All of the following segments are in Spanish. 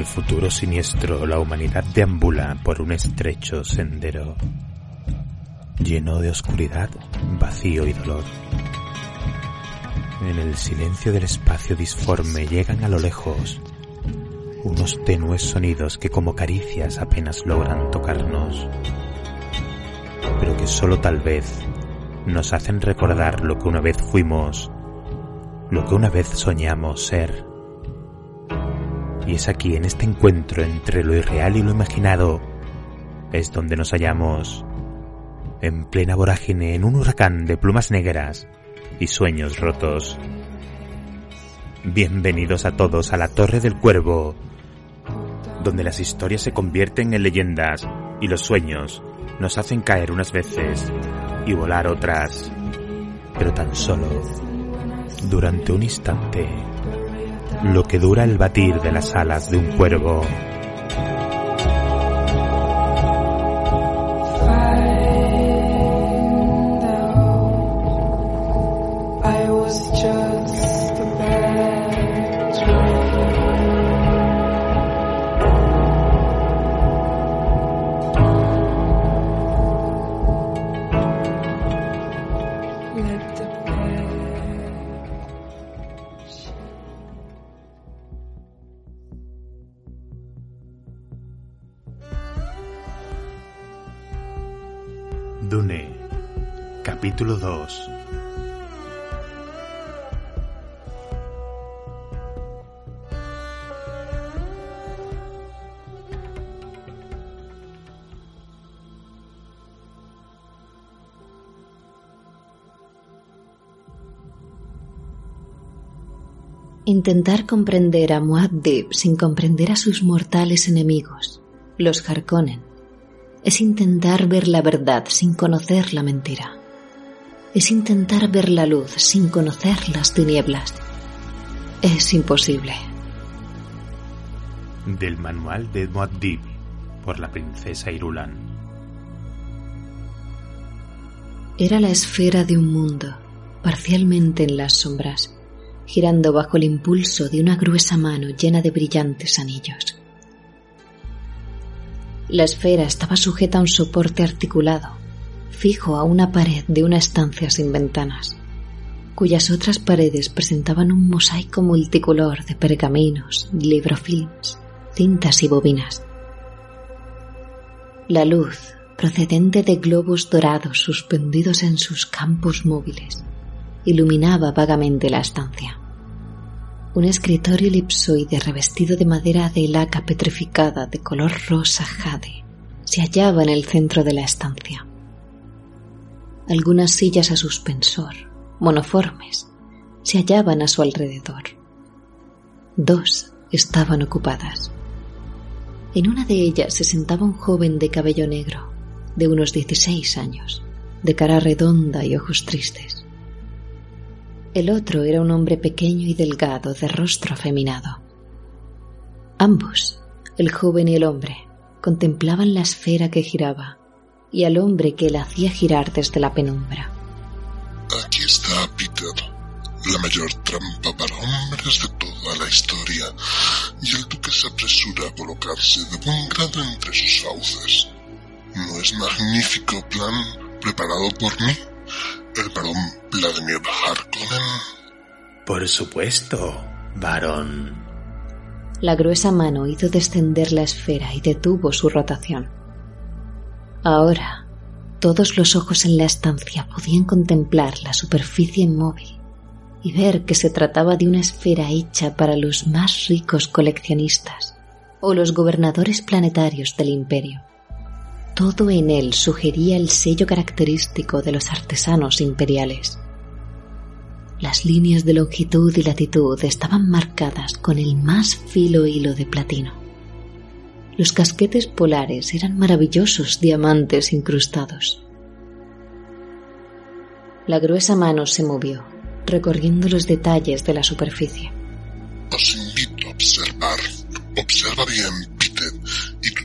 el futuro siniestro, la humanidad deambula por un estrecho sendero lleno de oscuridad, vacío y dolor. En el silencio del espacio disforme llegan a lo lejos unos tenues sonidos que como caricias apenas logran tocarnos, pero que solo tal vez nos hacen recordar lo que una vez fuimos, lo que una vez soñamos ser. Y es aquí, en este encuentro entre lo irreal y lo imaginado, es donde nos hallamos, en plena vorágine, en un huracán de plumas negras y sueños rotos. Bienvenidos a todos a la Torre del Cuervo, donde las historias se convierten en leyendas y los sueños nos hacen caer unas veces y volar otras, pero tan solo durante un instante lo que dura el batir de las alas de un cuervo. Intentar comprender a Muad'Dib sin comprender a sus mortales enemigos, los Harkonnen, es intentar ver la verdad sin conocer la mentira. Es intentar ver la luz sin conocer las tinieblas. Es imposible. Del manual de Muad'Dib por la princesa Irulan. Era la esfera de un mundo, parcialmente en las sombras, girando bajo el impulso de una gruesa mano llena de brillantes anillos. La esfera estaba sujeta a un soporte articulado, fijo a una pared de una estancia sin ventanas, cuyas otras paredes presentaban un mosaico multicolor de pergaminos, librofilms, cintas y bobinas. La luz, procedente de globos dorados suspendidos en sus campos móviles, iluminaba vagamente la estancia. Un escritorio elipsoide revestido de madera de laca petrificada de color rosa jade se hallaba en el centro de la estancia. Algunas sillas a suspensor, monoformes, se hallaban a su alrededor. Dos estaban ocupadas. En una de ellas se sentaba un joven de cabello negro, de unos 16 años, de cara redonda y ojos tristes. El otro era un hombre pequeño y delgado, de rostro afeminado. Ambos, el joven y el hombre, contemplaban la esfera que giraba y al hombre que la hacía girar desde la penumbra. Aquí está Peter, la mayor trampa para hombres de toda la historia, y el duque se apresura a colocarse de buen grado entre sus fauces. ¿No es magnífico plan preparado por mí, el varón Vladimir Harkonnen? Por supuesto, varón. La gruesa mano hizo descender la esfera y detuvo su rotación. Ahora, todos los ojos en la estancia podían contemplar la superficie inmóvil y ver que se trataba de una esfera hecha para los más ricos coleccionistas o los gobernadores planetarios del imperio. Todo en él sugería el sello característico de los artesanos imperiales. Las líneas de longitud y latitud estaban marcadas con el más filo hilo de platino. Los casquetes polares eran maravillosos diamantes incrustados. La gruesa mano se movió, recorriendo los detalles de la superficie. Os invito a observar. Observa bien,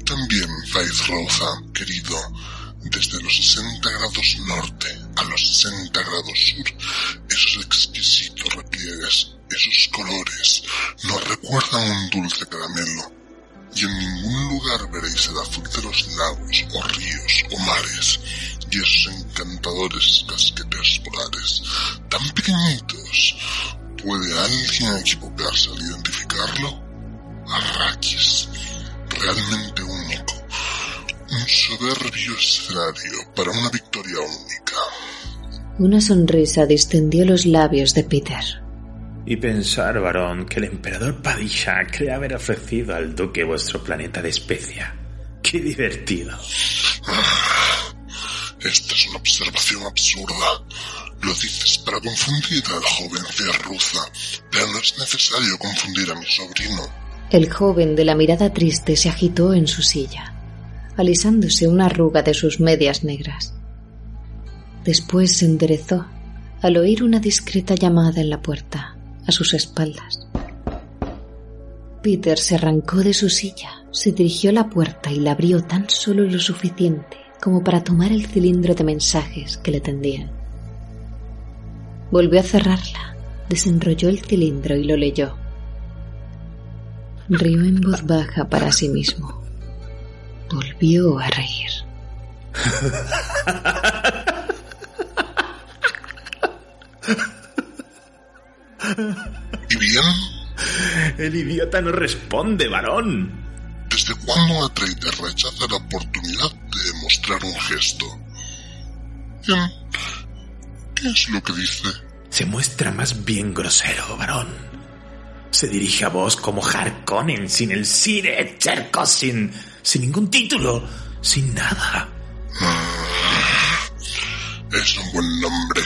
también, Faith Rosa, querido. Desde los 60 grados norte a los 60 grados sur, esos exquisitos repliegues, esos colores, nos recuerdan un dulce caramelo. Y en ningún lugar veréis el azul de los lagos, o ríos, o mares, y esos encantadores casquetes polares, tan pequeñitos. ¿Puede alguien equivocarse al identificarlo? Arrakis, realmente único. Un soberbio escenario para una victoria única. Una sonrisa distendió los labios de Peter. Y pensar, varón, que el emperador Padishah cree haber ofrecido al duque vuestro planeta de especia. ¡Qué divertido! Esta es una observación absurda. Lo dices para confundir al joven Cerruza, pero no es necesario confundir a mi sobrino. El joven de la mirada triste se agitó en su silla, alisándose una arruga de sus medias negras. Después se enderezó al oír una discreta llamada en la puerta, a sus espaldas. Peter se arrancó de su silla, se dirigió a la puerta y la abrió tan solo lo suficiente como para tomar el cilindro de mensajes que le tendían. Volvió a cerrarla, desenrolló el cilindro y lo leyó. Rió en voz baja para sí mismo. Volvió a reír. ¿Y bien? El idiota no responde, varón. ¿Desde cuándo Atreides rechaza la oportunidad de mostrar un gesto? Bien. ¿Qué es lo que dice? Se muestra más bien grosero, varón. Se dirige a vos como Harkonnen, sin el Sire Cherko, sin, sin ningún título, sin nada. Es un buen nombre.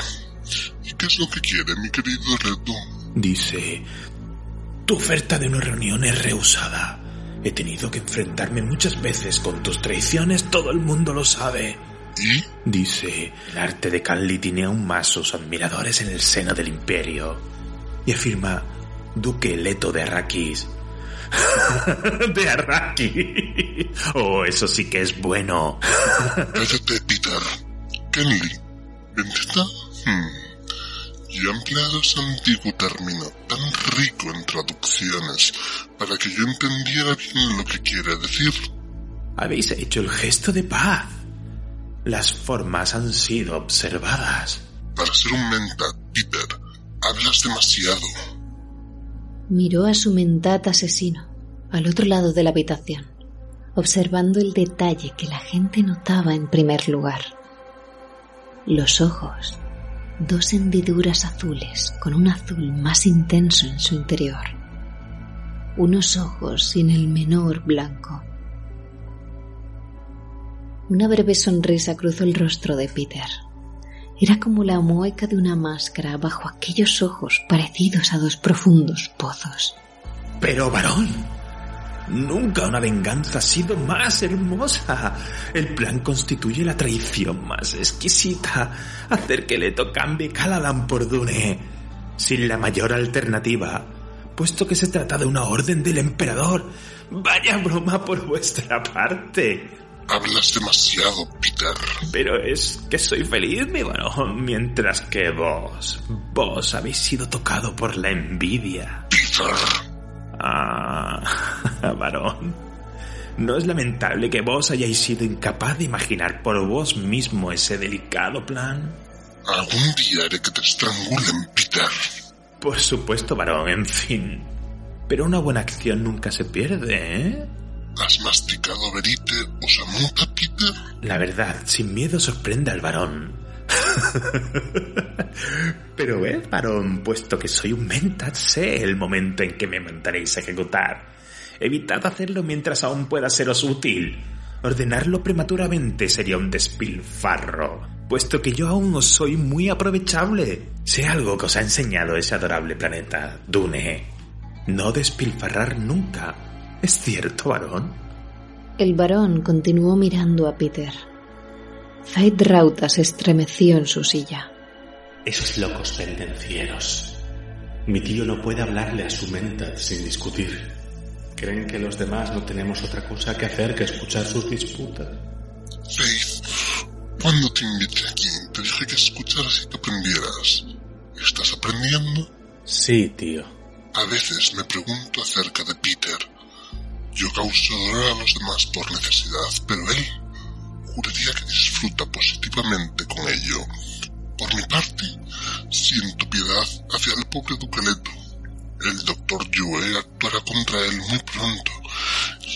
¿Y qué es lo que quiere, mi querido Redu? Dice, tu oferta de una reunión es rehusada. He tenido que enfrentarme muchas veces con tus traiciones, todo el mundo lo sabe. ¿Y? Dice, el arte de Canli tiene aún más sus admiradores en el seno del imperio. Y afirma, Duque Leto de Arrakis. de Arrakis. Oh, eso sí que es bueno. Cállate, Peter. Kenley. ¿Vendetta? Hmm. Y he empleado ese antiguo término tan rico en traducciones para que yo entendiera bien lo que quiere decir. Habéis hecho el gesto de paz. Las formas han sido observadas. Para ser un mentat, Peter, hablas demasiado. Miró a su mentat asesino, al otro lado de la habitación, observando el detalle que la gente notaba en primer lugar. Los ojos, dos hendiduras azules con un azul más intenso en su interior. Unos ojos sin el menor blanco. Una breve sonrisa cruzó el rostro de Peter. Era como la mueca de una máscara bajo aquellos ojos parecidos a dos profundos pozos. Pero, varón, nunca una venganza ha sido más hermosa. El plan constituye la traición más exquisita. Hacer que Leto cambie Caladan por Dune. Sin la mayor alternativa, puesto que se trata de una orden del emperador. Vaya broma por vuestra parte. Hablas demasiado, Peter. Pero es que soy feliz, mi varón, mientras que vos, vos habéis sido tocado por la envidia. Peter. Ah, varón. ¿No es lamentable que vos hayáis sido incapaz de imaginar por vos mismo ese delicado plan? Algún día haré que te estrangulen, Peter. Por supuesto, varón, en fin. Pero una buena acción nunca se pierde, ¿eh? ¿Has masticado verite o samuta, Peter? La verdad, sin miedo sorprende al varón. Pero ves, varón, puesto que soy un mentat, sé el momento en que me mandaréis a ejecutar. Evitad hacerlo mientras aún pueda seros útil. Ordenarlo prematuramente sería un despilfarro, puesto que yo aún os soy muy aprovechable. Sé algo que os ha enseñado ese adorable planeta, Dune. No despilfarrar nunca. ¿Es cierto, varón? El varón continuó mirando a Peter. Zaid Rauta se estremeció en su silla. Esos locos pendencieros. Mi tío no puede hablarle a su mentat sin discutir. Creen que los demás no tenemos otra cosa que hacer que escuchar sus disputas. Faith, cuando te invité aquí, te dije que escucharas y que aprendieras. ¿Estás aprendiendo? Sí, tío. A veces me pregunto acerca de Peter. Yo causo dolor a los demás por necesidad, pero él juraría que disfruta positivamente con ello. Por mi parte, siento piedad hacia el pobre Ducaleto. El doctor Yue actuará contra él muy pronto,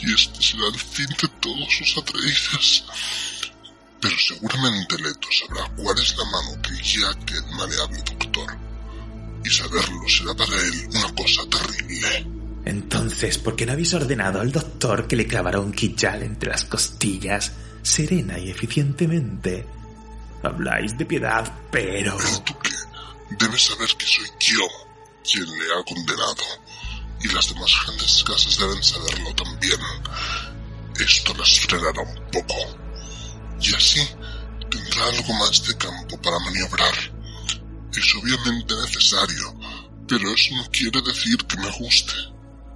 y este será el fin de todos sus atreides. Pero seguramente Leto sabrá cuál es la mano que guía a aquel maleable doctor, y saberlo será para él una cosa terrible. Entonces, ¿por qué no habéis ordenado al doctor que le clavara un quillal entre las costillas, serena y eficientemente? Habláis de piedad, pero... El duque debe saber que soy yo quien le ha condenado, y las demás grandes casas deben saberlo también. Esto las frenará un poco, y así tendrá algo más de campo para maniobrar. Es obviamente necesario, pero eso no quiere decir que me guste.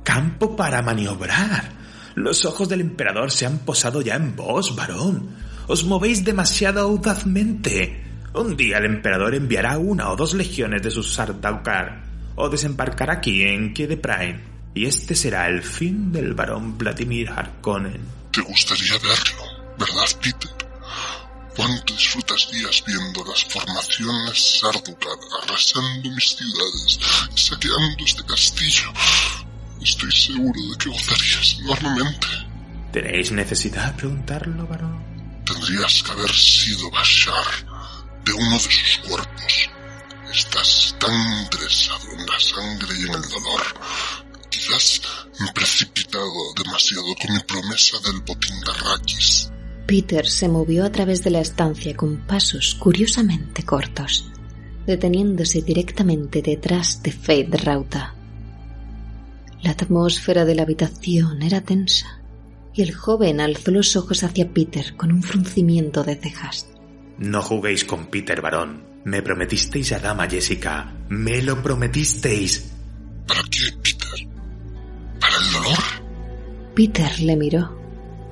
Campo para maniobrar. Los ojos del emperador se han posado ya en vos, varón. Os movéis demasiado audazmente. Un día el emperador enviará una o dos legiones de sus Sardaukar o desembarcará aquí en Prime y este será el fin del varón Vladimir Harkonnen. Te gustaría verlo, ¿verdad, Peter? ¿Cuánto disfrutas días viendo las formaciones Sardaukar arrasando mis ciudades saqueando este castillo? Estoy seguro de que gozarías enormemente. ¿Tenéis necesidad de preguntarlo, varón? Tendrías que haber sido Bashar de uno de sus cuerpos. Estás tan interesado en la sangre y en el dolor. Quizás me he precipitado demasiado con mi promesa del botín de Arrakis. Peter se movió a través de la estancia con pasos curiosamente cortos, deteniéndose directamente detrás de Fade Rauta. La atmósfera de la habitación era tensa y el joven alzó los ojos hacia Peter con un fruncimiento de cejas. No juguéis con Peter, varón. Me prometisteis a Dama Jessica. Me lo prometisteis. ¿Para qué, Peter? ¿Para el dolor? Peter le miró,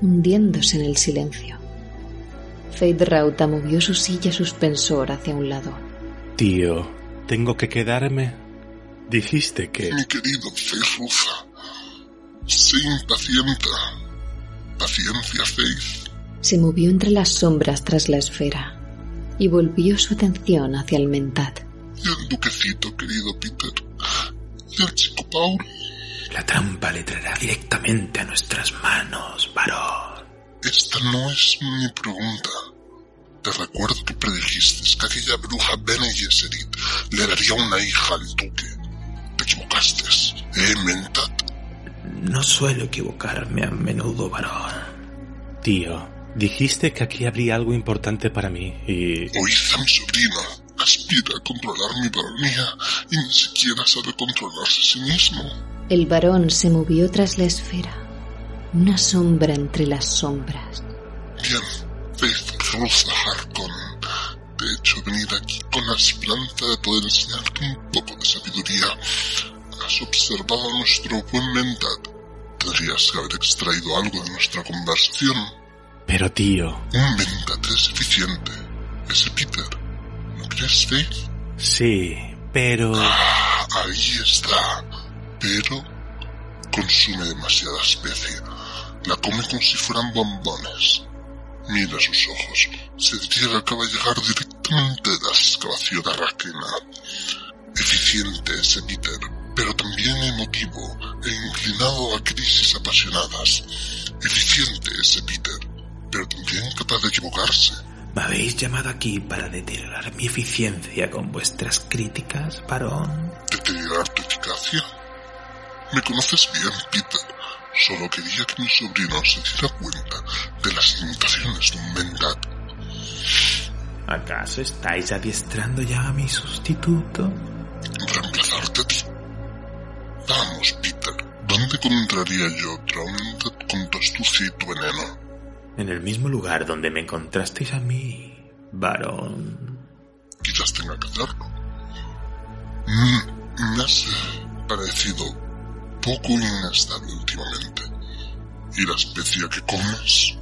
hundiéndose en el silencio. Fade Rauta movió su silla suspensor hacia un lado. Tío, ¿tengo que quedarme? Dijiste que... Mi querido Faith Rufa, sé impacienta. Paciencia, Faith. Se movió entre las sombras tras la esfera y volvió su atención hacia el mentat. Y el duquecito, querido Peter. Y el chico Paul. La trampa le traerá directamente a nuestras manos, varón. Esta no es mi pregunta. Te recuerdo que predijiste que aquella bruja Bene Gesserit le daría una hija al duque. Te equivocaste, ¿eh, Mentat? No suelo equivocarme a menudo, varón. Tío, dijiste que aquí habría algo importante para mí y... Oíd a mi sobrino. Aspira a controlar mi baronía y ni siquiera sabe controlarse a sí mismo. El varón se movió tras la esfera, una sombra entre las sombras. Bien, Faith Rosa Harkonnen. De hecho, venir aquí con la esperanza de poder enseñarte un poco de sabiduría. Has observado a nuestro buen Mentat. Tendrías que haber extraído algo de nuestra conversación. Pero tío... Un Mentat es eficiente. Ese Peter. ¿No crees, Faith? Sí, pero... Ah, ahí está. Pero consume demasiada especie. La come como si fueran bombones. Mira sus ojos. Se diría que acaba de llegar directamente de la excavación arraquena. Eficiente ese Peter. pero también emotivo e inclinado a crisis apasionadas. Eficiente ese Peter, pero también capaz de equivocarse. ¿Me habéis llamado aquí para deteriorar mi eficiencia con vuestras críticas, varón? ¿Deteriorar tu eficacia? Me conoces bien, Peter. Solo quería que mi sobrino se diera cuenta de las limitaciones de un Mentat. ¿Acaso estáis adiestrando ya a mi sustituto? Reemplazarte a ti. Vamos, Peter. ¿Dónde encontraría yo otra Mentat con tu astucia y tu veneno? En el mismo lugar donde me encontrasteis a mí, varón. Quizás tenga que hacerlo. Mm, me has parecido poco inestable últimamente. ¿Y la especie que comes?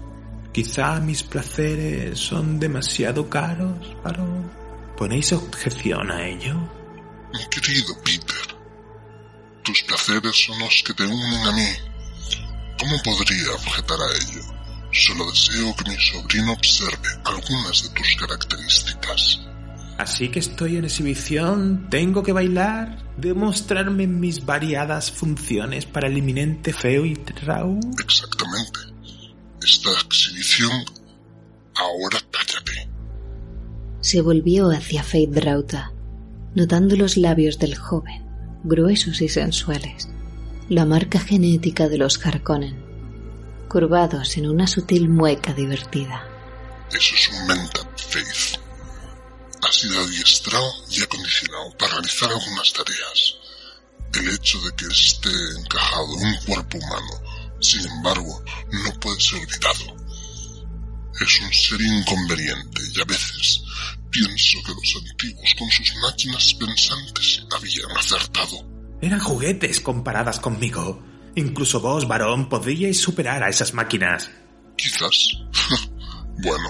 Quizá mis placeres son demasiado caros, varón. ¿Ponéis objeción a ello? Mi querido Peter, tus placeres son los que te unen a mí. ¿Cómo podría objetar a ello? Solo deseo que mi sobrino observe algunas de tus características. Así que estoy en exhibición, tengo que bailar, demostrarme mis variadas funciones para el eminente feo y Rau. Exactamente. Esta exhibición... Ahora cállate. Se volvió hacia Fate Drauta, notando los labios del joven, gruesos y sensuales, la marca genética de los Harkonnen, curvados en una sutil mueca divertida. Eso es un mental faith. Ha sido adiestrado y acondicionado para realizar algunas tareas. El hecho de que esté encajado en un cuerpo humano, sin embargo, no puede ser olvidado. Es un ser inconveniente y a veces pienso que los antiguos con sus máquinas pensantes habían acertado. Eran juguetes comparadas conmigo. Incluso vos, varón, podríais superar a esas máquinas. Quizás. bueno.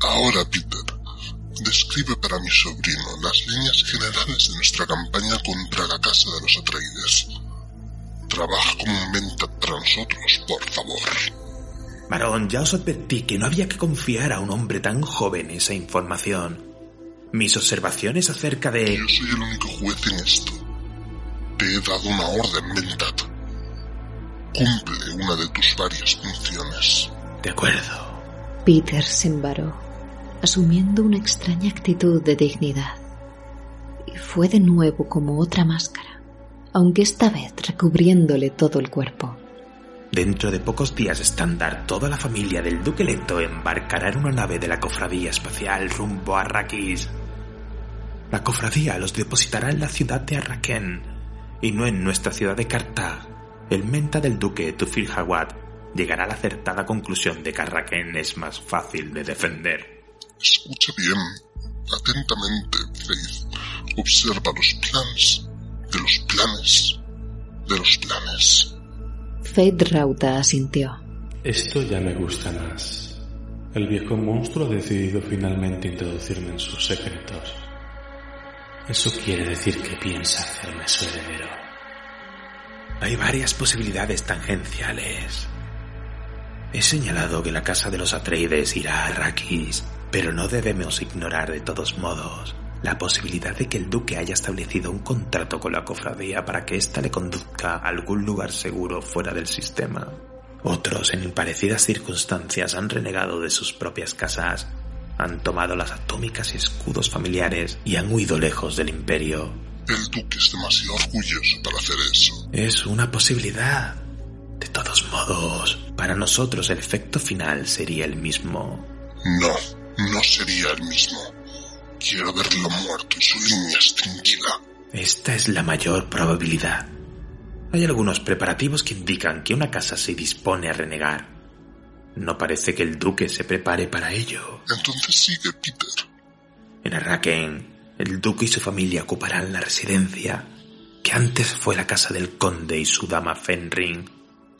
Ahora, Peter, describe para mi sobrino las líneas generales de nuestra campaña contra la Casa de los Atreides. Trabaja comúnmente para nosotros, por favor. Varón, ya os advertí que no había que confiar a un hombre tan joven esa información. Mis observaciones acerca de... Yo soy el único juez en esto. Te he dado una orden, Mentat. Cumple una de tus varias funciones. De acuerdo. Peter se embaró, asumiendo una extraña actitud de dignidad. Y fue de nuevo como otra máscara, aunque esta vez recubriéndole todo el cuerpo. Dentro de pocos días estándar, toda la familia del Duque Leto embarcará en una nave de la cofradía espacial rumbo a Arrakis. La cofradía los depositará en la ciudad de Arrakeen y no en nuestra ciudad de Kartag. El menta del duque Tufir Hawat llegará a la acertada conclusión de que Arrakeen es más fácil de defender. Escucha bien, atentamente, Faith. Observa los planes de los planes de los planes. Fate Rauta asintió. Esto ya me gusta más. El viejo monstruo ha decidido finalmente introducirme en sus secretos. Eso quiere decir que piensa hacerme su heredero. Hay varias posibilidades tangenciales. He señalado que la casa de los Atreides irá a Arrakis, pero no debemos ignorar de todos modos la posibilidad de que el duque haya establecido un contrato con la cofradía para que ésta le conduzca a algún lugar seguro fuera del sistema. Otros, en parecidas circunstancias, han renegado de sus propias casas, han tomado las atómicas y escudos familiares y han huido lejos del imperio. El duque es demasiado orgulloso para hacer eso. Es una posibilidad. De todos modos, para nosotros el efecto final sería el mismo. No, no sería el mismo. Quiero verlo muerto y su línea extinguida. Esta es la mayor probabilidad. Hay algunos preparativos que indican que una casa se dispone a renegar. No parece que el duque se prepare para ello. Entonces sigue, Peter. En Arrakeen, el duque y su familia ocuparán la residencia que antes fue la casa del conde y su dama Fenring.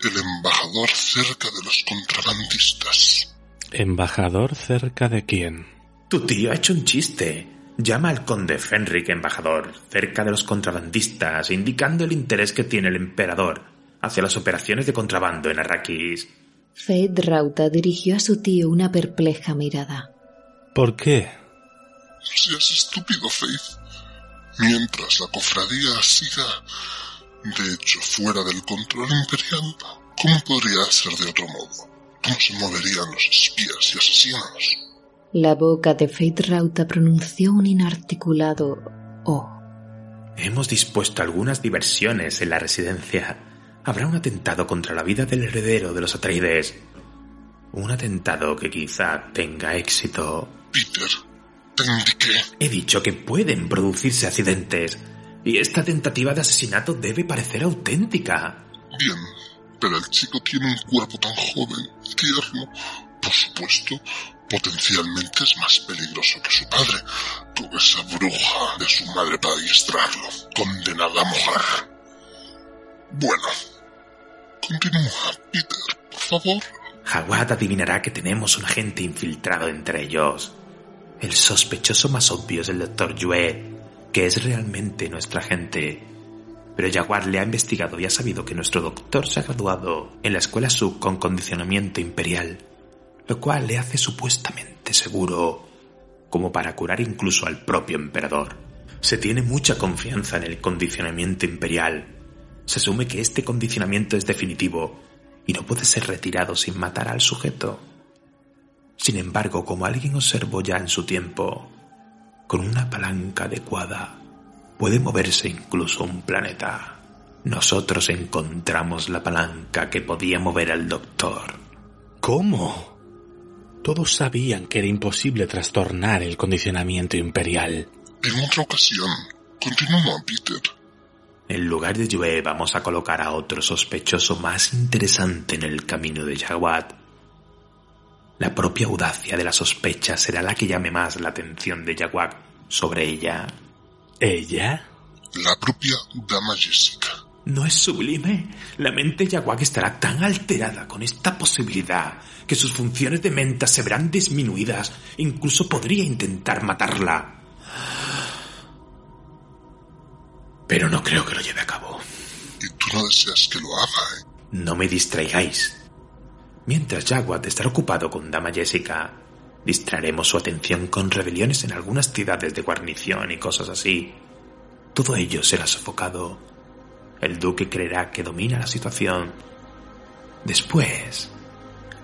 El embajador cerca de los contrabandistas. ¿Embajador cerca de quién? Tu tío ha hecho un chiste. Llama al conde Fenric embajador, cerca de los contrabandistas, indicando el interés que tiene el emperador hacia las operaciones de contrabando en Arrakis. Fate Rauta dirigió a su tío una perpleja mirada. ¿Por qué? No seas estúpido, Faith. mientras la cofradía siga, de hecho, fuera del control imperial, ¿cómo podría ser de otro modo? ¿Cómo se moverían los espías y asesinos? La boca de Fate Rauta pronunció un inarticulado Oh. Hemos dispuesto algunas diversiones en la residencia. Habrá un atentado contra la vida del heredero de los Atreides. Un atentado que quizá tenga éxito. Peter. He dicho que pueden producirse accidentes. Y esta tentativa de asesinato debe parecer auténtica. Bien, pero el chico tiene un cuerpo tan joven y tierno. Por supuesto, potencialmente es más peligroso que su padre, con esa bruja de su madre para adiestrarlo, condenada a mojar. Bueno, continúa, Peter, por favor. Jawad adivinará que tenemos un agente infiltrado entre ellos. El sospechoso más obvio es el doctor Yue, que es realmente nuestro agente. Pero Jaguar le ha investigado y ha sabido que nuestro doctor se ha graduado en la escuela sub con condicionamiento imperial, lo cual le hace supuestamente seguro como para curar incluso al propio emperador. Se tiene mucha confianza en el condicionamiento imperial. Se asume que este condicionamiento es definitivo y no puede ser retirado sin matar al sujeto. Sin embargo, como alguien observó ya en su tiempo, con una palanca adecuada puede moverse incluso un planeta. Nosotros encontramos la palanca que podía mover al doctor. ¿Cómo? Todos sabían que era imposible trastornar el condicionamiento imperial. En otra ocasión, continúa, Peter. En lugar de Yue vamos a colocar a otro sospechoso más interesante en el camino de Jawad. La propia audacia de la sospecha será la que llame más la atención de Jawad sobre ella. ¿Ella? La propia dama Jessica. ¿No es sublime? La mente de Yawak estará tan alterada con esta posibilidad que sus funciones de menta se verán disminuidas. Incluso podría intentar matarla. Pero no creo que lo lleve a cabo. Y tú no deseas que lo haga, ¿eh? No me distraigáis. Mientras Jaguar estará ocupado con Dama Jessica, distraeremos su atención con rebeliones en algunas ciudades de guarnición y cosas así. Todo ello será sofocado. El duque creerá que domina la situación. Después,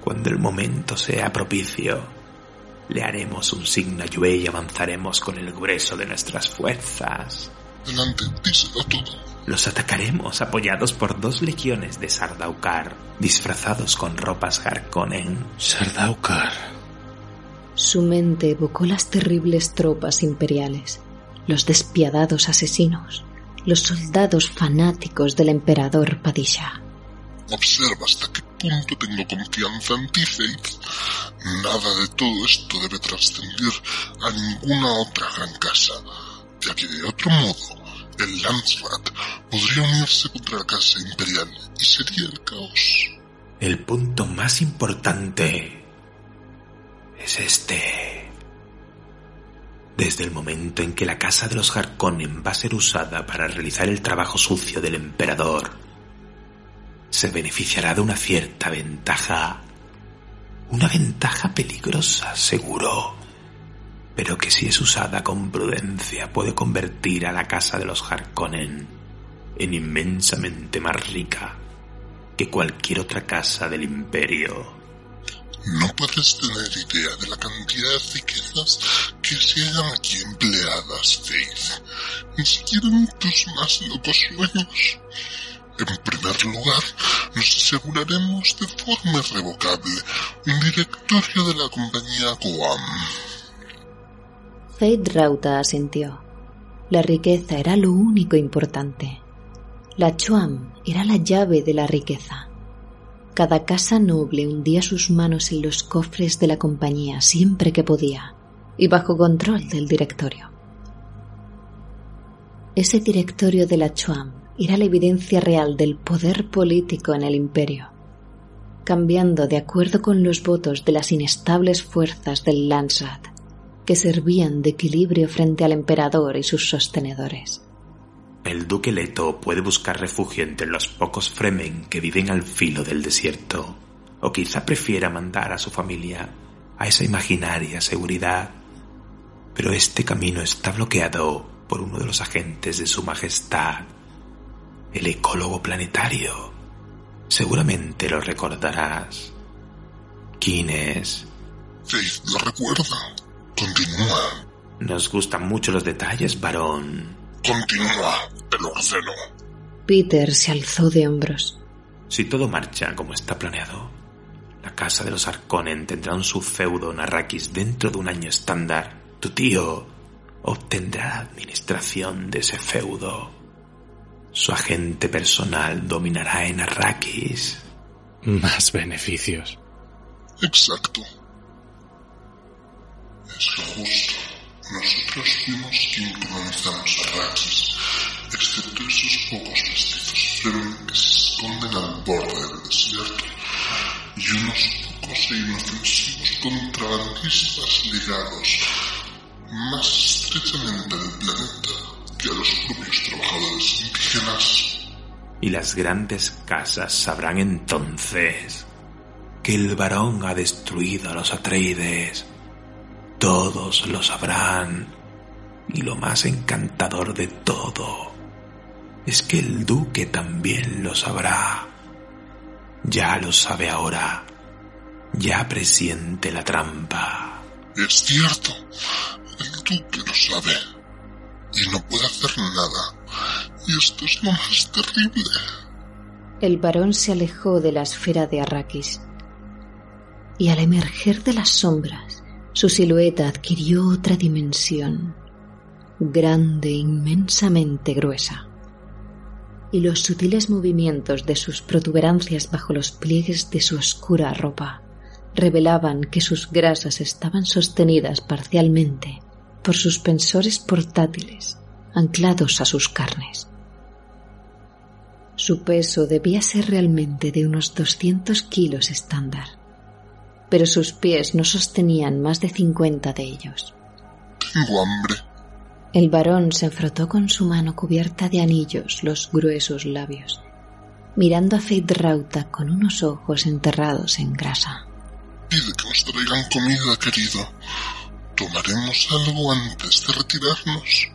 cuando el momento sea propicio, le haremos un signo a Yue y avanzaremos con el grueso de nuestras fuerzas. Delante, díselo todo. Los atacaremos apoyados por dos legiones de Sardaukar, disfrazados con ropas Harkonnen. Sardaukar. Su mente evocó las terribles tropas imperiales, los despiadados asesinos, los soldados fanáticos del emperador Padishah. Observa hasta qué punto tengo confianza en ti, Faith. Nada de todo esto debe trascender a ninguna otra gran casa, ya que de otro modo el Landsrat podría unirse contra la casa imperial y sería el caos. El punto más importante es este. Desde el momento en que la casa de los Harkonnen va a ser usada para realizar el trabajo sucio del emperador, se beneficiará de una cierta ventaja. Una ventaja peligrosa, seguro, pero que si es usada con prudencia puede convertir a la casa de los Harkonnen en inmensamente más rica que cualquier otra casa del imperio. No puedes tener idea de la cantidad de riquezas que se hayan aquí empleadas, Faith. Ni siquiera en tus más locos sueños. En primer lugar, nos aseguraremos de forma irrevocable un directorio de la compañía Guam. Fate Rauta asintió. La riqueza era lo único importante. La Chuam era la llave de la riqueza. Cada casa noble hundía sus manos en los cofres de la compañía siempre que podía y bajo control del directorio. Ese directorio de la Chuam era la evidencia real del poder político en el imperio, cambiando de acuerdo con los votos de las inestables fuerzas del Landsat, que servían de equilibrio frente al emperador y sus sostenedores. El duque Leto puede buscar refugio entre los pocos Fremen que viven al filo del desierto, o quizá prefiera mandar a su familia a esa imaginaria seguridad. Pero este camino está bloqueado por uno de los agentes de Su Majestad, el ecólogo planetario. Seguramente lo recordarás. ¿Quién es? Faith lo recuerda. Continúa. Nos gustan mucho los detalles, varón. Continúa, el orceno. Peter se alzó de hombros. Si todo marcha como está planeado, la casa de los Arconen tendrá un subfeudo en Arrakis dentro de un año estándar. Tu tío obtendrá la administración de ese feudo. Su agente personal dominará en Arrakis. Más beneficios. Exacto. Es justo. Nosotros fuimos quien colonizamos Arrakis, excepto esos pocos mestizos Fremen que se esconden al borde del desierto y unos pocos e inofensivos contrabandistas ligados más estrechamente al planeta que a los propios trabajadores indígenas. Y las grandes casas sabrán entonces que el varón ha destruido a los Atreides. Todos lo sabrán. Y lo más encantador de todo es que el duque también lo sabrá. Ya lo sabe ahora. Ya presiente la trampa. Es cierto, el duque lo sabe y no puede hacer nada. Y esto es lo más terrible. El varón se alejó de la esfera de Arrakis y al emerger de las sombras, su silueta adquirió otra dimensión, grande, inmensamente gruesa, y los sutiles movimientos de sus protuberancias bajo los pliegues de su oscura ropa revelaban que sus grasas estaban sostenidas parcialmente por suspensores portátiles anclados a sus carnes. Su peso debía ser realmente de unos 200 kilos estándar, pero sus pies no sostenían más de 50 de ellos. Tengo hambre. El varón se frotó con su mano cubierta de anillos los gruesos labios, mirando a Fate Rauta con unos ojos enterrados en grasa. Pide que nos traigan comida, querido. Tomaremos algo antes de retirarnos.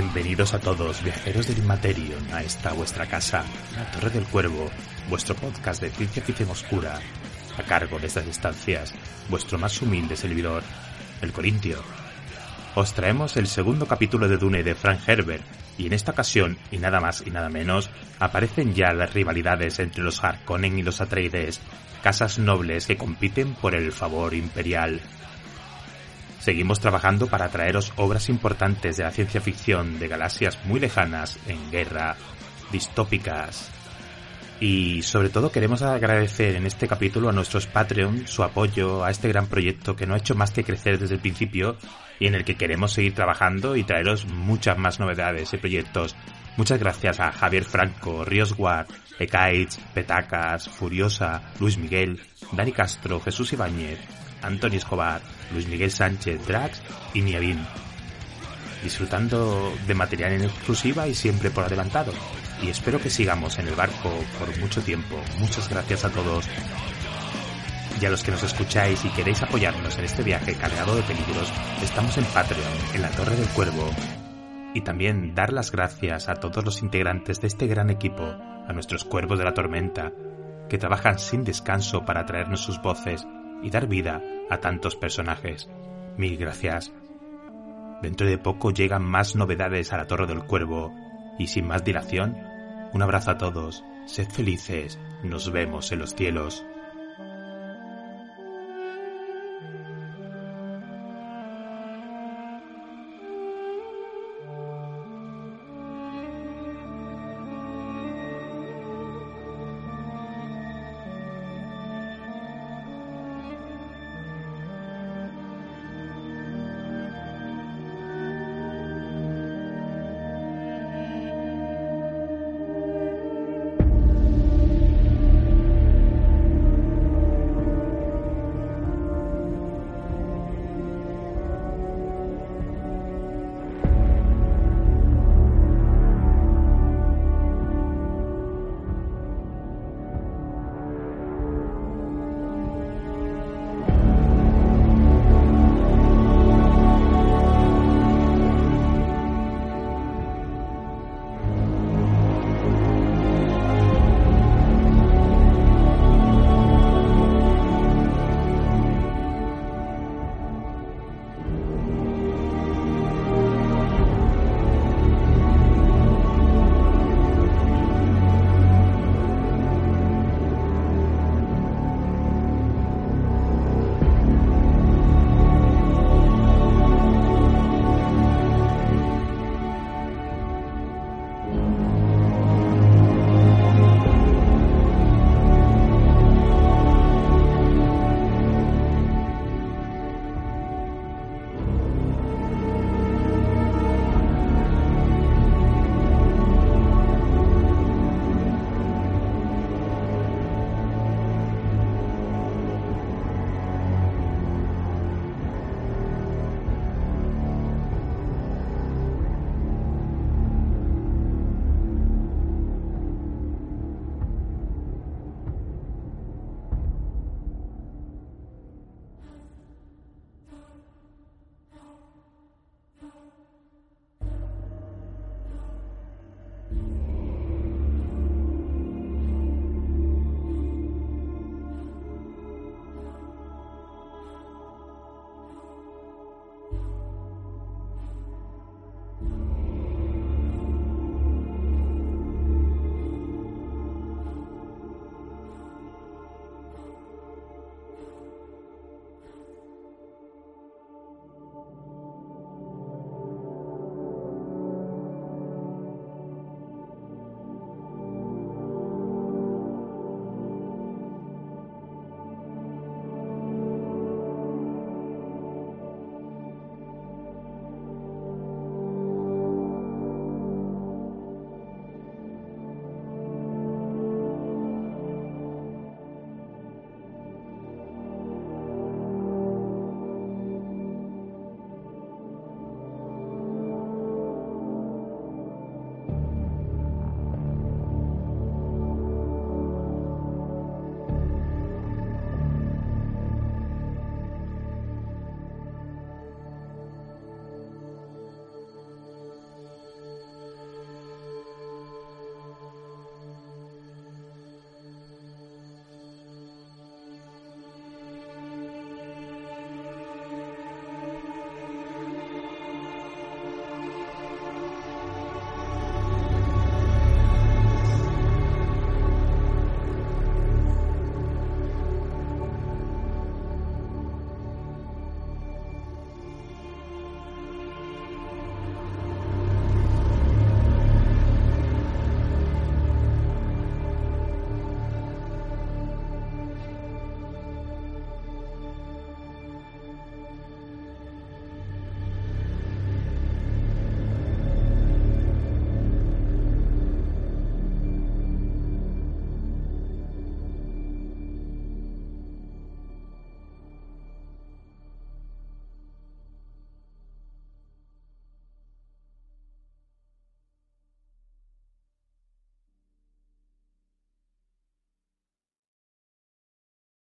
Bienvenidos a todos, viajeros del Inmaterion, a esta vuestra casa, la Torre del Cuervo, vuestro podcast de ciencia ficción oscura, a cargo de estas estancias, vuestro más humilde servidor, el Corintio. Os traemos el segundo capítulo de Dune de Frank Herbert, y en esta ocasión, y nada más y nada menos, aparecen ya las rivalidades entre los Harkonnen y los Atreides, casas nobles que compiten por el favor imperial. Seguimos trabajando para traeros obras importantes de la ciencia ficción de galaxias muy lejanas, en guerra, distópicas. Y sobre todo queremos agradecer en este capítulo a nuestros Patreon su apoyo a este gran proyecto que no ha hecho más que crecer desde el principio y en el que queremos seguir trabajando y traeros muchas más novedades y proyectos. Muchas gracias a Javier Franco, Ríos Guard, Ekaich, Petacas, Furiosa, Luis Miguel, Dani Castro, Jesús Ibáñez, Antonio Escobar, Luis Miguel Sánchez, Drax y Niavin. Disfrutando de material en exclusiva y siempre por adelantado. Y espero que sigamos en el barco por mucho tiempo. Muchas gracias a todos. Y a los que nos escucháis y queréis apoyarnos en este viaje cargado de peligros, estamos en Patreon, en la Torre del Cuervo. Y también dar las gracias a todos los integrantes de este gran equipo, a nuestros cuervos de la tormenta, que trabajan sin descanso para traernos sus voces y dar vida a tantos personajes. Mil gracias. Dentro de poco llegan más novedades a la Torre del Cuervo y sin más dilación, un abrazo a todos, sed felices, nos vemos en los cielos.